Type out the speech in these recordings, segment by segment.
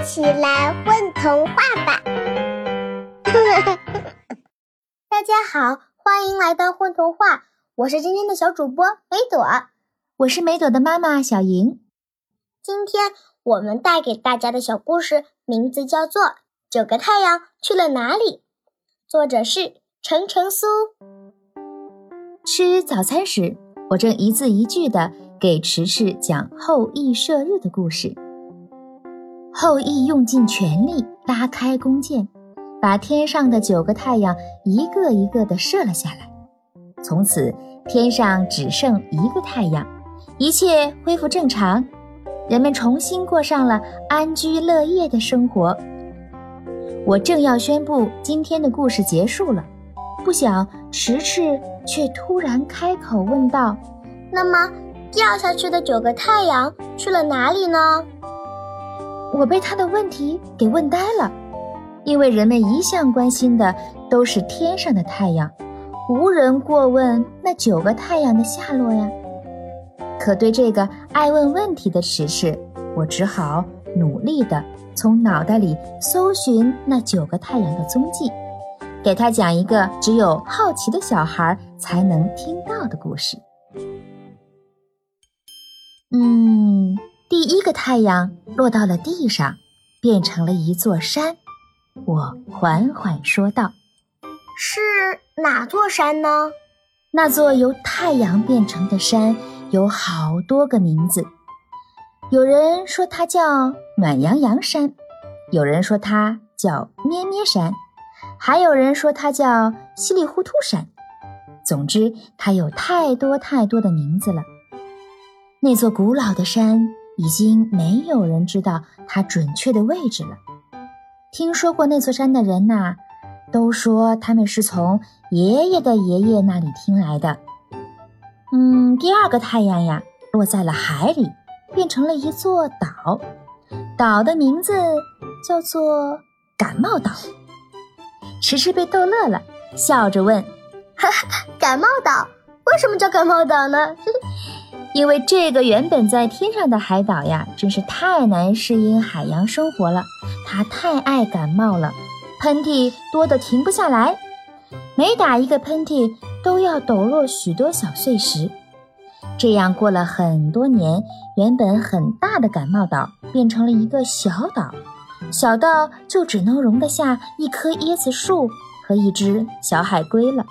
一起来混童话吧！大家好，欢迎来到混童话，我是今天的小主播梅朵，我是梅朵的妈妈小莹。今天我们带给大家的小故事名字叫做《九个太阳去了哪里》，作者是程程苏。吃早餐时，我正一字一句的给迟迟讲后羿射日的故事。后羿用尽全力拉开弓箭，把天上的九个太阳一个一个的射了下来。从此，天上只剩一个太阳，一切恢复正常，人们重新过上了安居乐业的生活。我正要宣布今天的故事结束了，不想迟迟却突然开口问道：“那么，掉下去的九个太阳去了哪里呢？”我被他的问题给问呆了，因为人们一向关心的都是天上的太阳，无人过问那九个太阳的下落呀。可对这个爱问问题的实事，我只好努力地从脑袋里搜寻那九个太阳的踪迹，给他讲一个只有好奇的小孩才能听到的故事。嗯。第一个太阳落到了地上，变成了一座山。我缓缓说道：“是哪座山呢？”那座由太阳变成的山有好多个名字。有人说它叫暖洋洋山，有人说它叫咩咩山，还有人说它叫稀里糊涂山。总之，它有太多太多的名字了。那座古老的山。已经没有人知道它准确的位置了。听说过那座山的人呐，都说他们是从爷爷的爷爷那里听来的。嗯，第二个太阳呀，落在了海里，变成了一座岛，岛的名字叫做感冒岛。迟迟被逗乐了，笑着问：“哈哈，感冒岛为什么叫感冒岛呢？”因为这个原本在天上的海岛呀，真是太难适应海洋生活了。它太爱感冒了，喷嚏多得停不下来，每打一个喷嚏都要抖落许多小碎石。这样过了很多年，原本很大的感冒岛变成了一个小岛，小到就只能容得下一棵椰子树和一只小海龟了。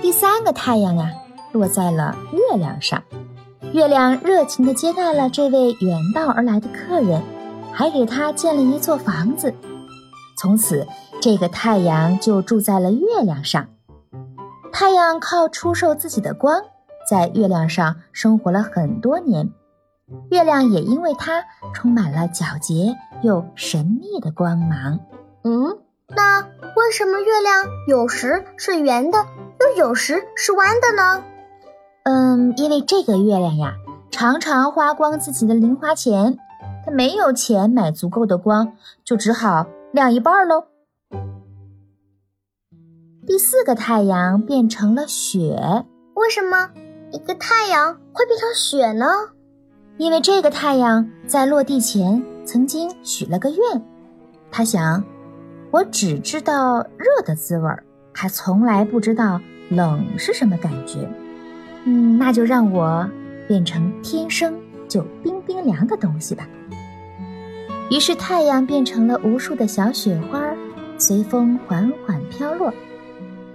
第三个太阳呀。落在了月亮上，月亮热情地接待了这位远道而来的客人，还给他建了一座房子。从此，这个太阳就住在了月亮上。太阳靠出售自己的光，在月亮上生活了很多年。月亮也因为它充满了皎洁又神秘的光芒。嗯，那为什么月亮有时是圆的，又有时是弯的呢？嗯，因为这个月亮呀，常常花光自己的零花钱，它没有钱买足够的光，就只好亮一半喽。第四个太阳变成了雪，为什么一个太阳会变成雪呢？因为这个太阳在落地前曾经许了个愿，他想，我只知道热的滋味儿，还从来不知道冷是什么感觉。嗯，那就让我变成天生就冰冰凉的东西吧。于是太阳变成了无数的小雪花，随风缓缓飘落。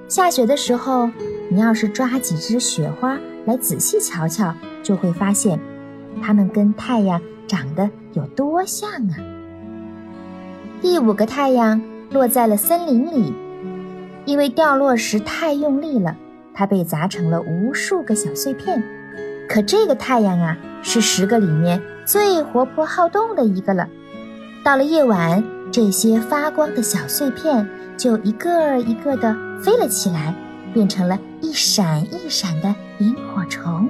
下雪的时候，你要是抓几只雪花来仔细瞧瞧，就会发现，它们跟太阳长得有多像啊！第五个太阳落在了森林里，因为掉落时太用力了。它被砸成了无数个小碎片，可这个太阳啊，是十个里面最活泼好动的一个了。到了夜晚，这些发光的小碎片就一个一个的飞了起来，变成了一闪一闪的萤火虫。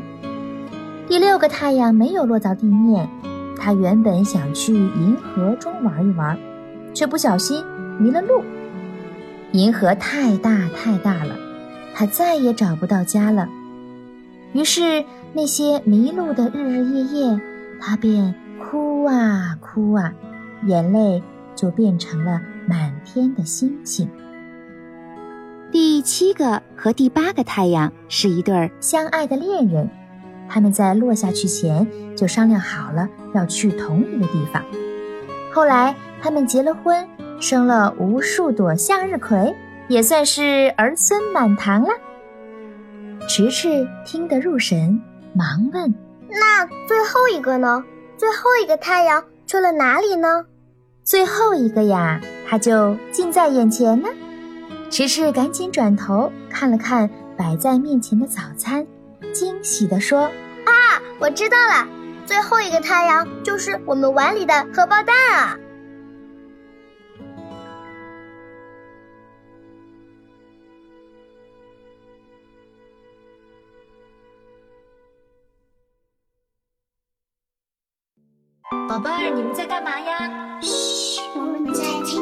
第六个太阳没有落到地面，它原本想去银河中玩一玩，却不小心迷了路。银河太大太大了。他再也找不到家了，于是那些迷路的日日夜夜，他便哭啊哭啊，眼泪就变成了满天的星星。第七个和第八个太阳是一对相爱的恋人，他们在落下去前就商量好了要去同一个地方。后来他们结了婚，生了无数朵向日葵，也算是儿孙满堂了。迟迟听得入神，忙问：“那最后一个呢？最后一个太阳去了哪里呢？”最后一个呀，它就近在眼前呢。迟迟赶紧转头看了看摆在面前的早餐，惊喜地说：“啊，我知道了，最后一个太阳就是我们碗里的荷包蛋啊！”宝贝儿，你们在干嘛呀？嘘，我们在听